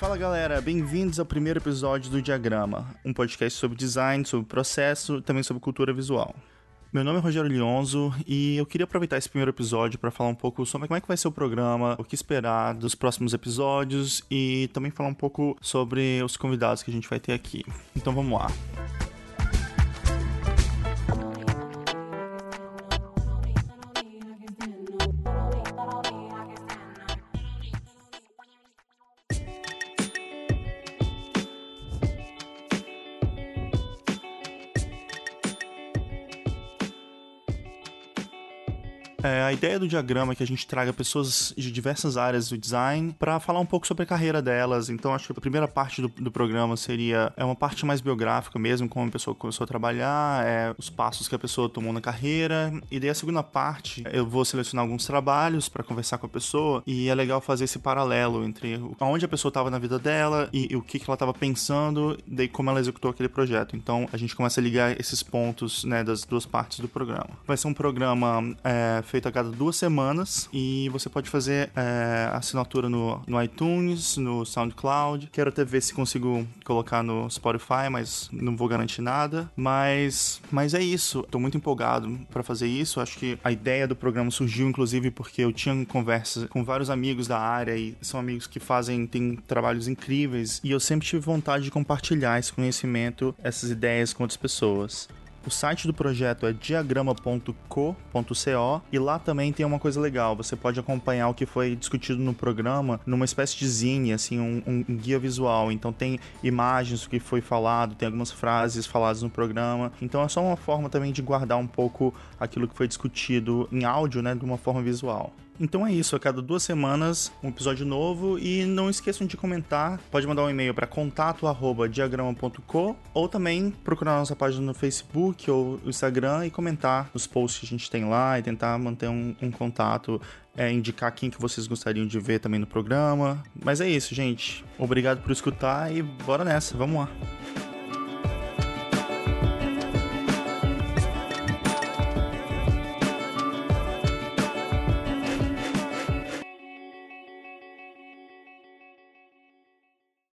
Fala galera, bem-vindos ao primeiro episódio do Diagrama, um podcast sobre design, sobre processo e também sobre cultura visual. Meu nome é Rogério Lionzo e eu queria aproveitar esse primeiro episódio para falar um pouco sobre como é que vai ser o programa, o que esperar dos próximos episódios e também falar um pouco sobre os convidados que a gente vai ter aqui. Então vamos lá. É, a ideia do diagrama é que a gente traga pessoas de diversas áreas do design para falar um pouco sobre a carreira delas. Então, acho que a primeira parte do, do, programa seria é uma parte mais biográfica mesmo, como a pessoa começou a trabalhar, é, os passos que a pessoa tomou na carreira. E daí a segunda parte, eu vou selecionar alguns trabalhos para conversar com a pessoa e é legal fazer esse paralelo entre onde a pessoa estava na vida dela e, e o que, que ela estava pensando, daí como ela executou aquele projeto. Então, a gente começa a ligar esses pontos né, das duas partes do programa. Vai ser um programa é, feito a cada duas semanas e você pode fazer é, assinatura no, no iTunes, no SoundCloud. Quero até ver se consigo colocar no Spotify, mas não vou garantir nada. Mas, mas é isso. Tô muito empolgado para fazer isso. Acho que a ideia do programa surgiu inclusive porque eu tinha conversas com vários amigos da área e são amigos que fazem têm trabalhos incríveis e eu sempre tive vontade de compartilhar esse conhecimento, essas ideias com outras pessoas. O site do projeto é diagrama.co.co e lá também tem uma coisa legal. Você pode acompanhar o que foi discutido no programa numa espécie de zine, assim, um, um guia visual. Então tem imagens do que foi falado, tem algumas frases faladas no programa. Então é só uma forma também de guardar um pouco aquilo que foi discutido em áudio, né, de uma forma visual. Então é isso, a cada duas semanas um episódio novo e não esqueçam de comentar. Pode mandar um e-mail para contato@diagrama.co ou também procurar nossa página no Facebook ou Instagram e comentar os posts que a gente tem lá e tentar manter um, um contato, é, indicar quem que vocês gostariam de ver também no programa. Mas é isso, gente. Obrigado por escutar e bora nessa, vamos lá.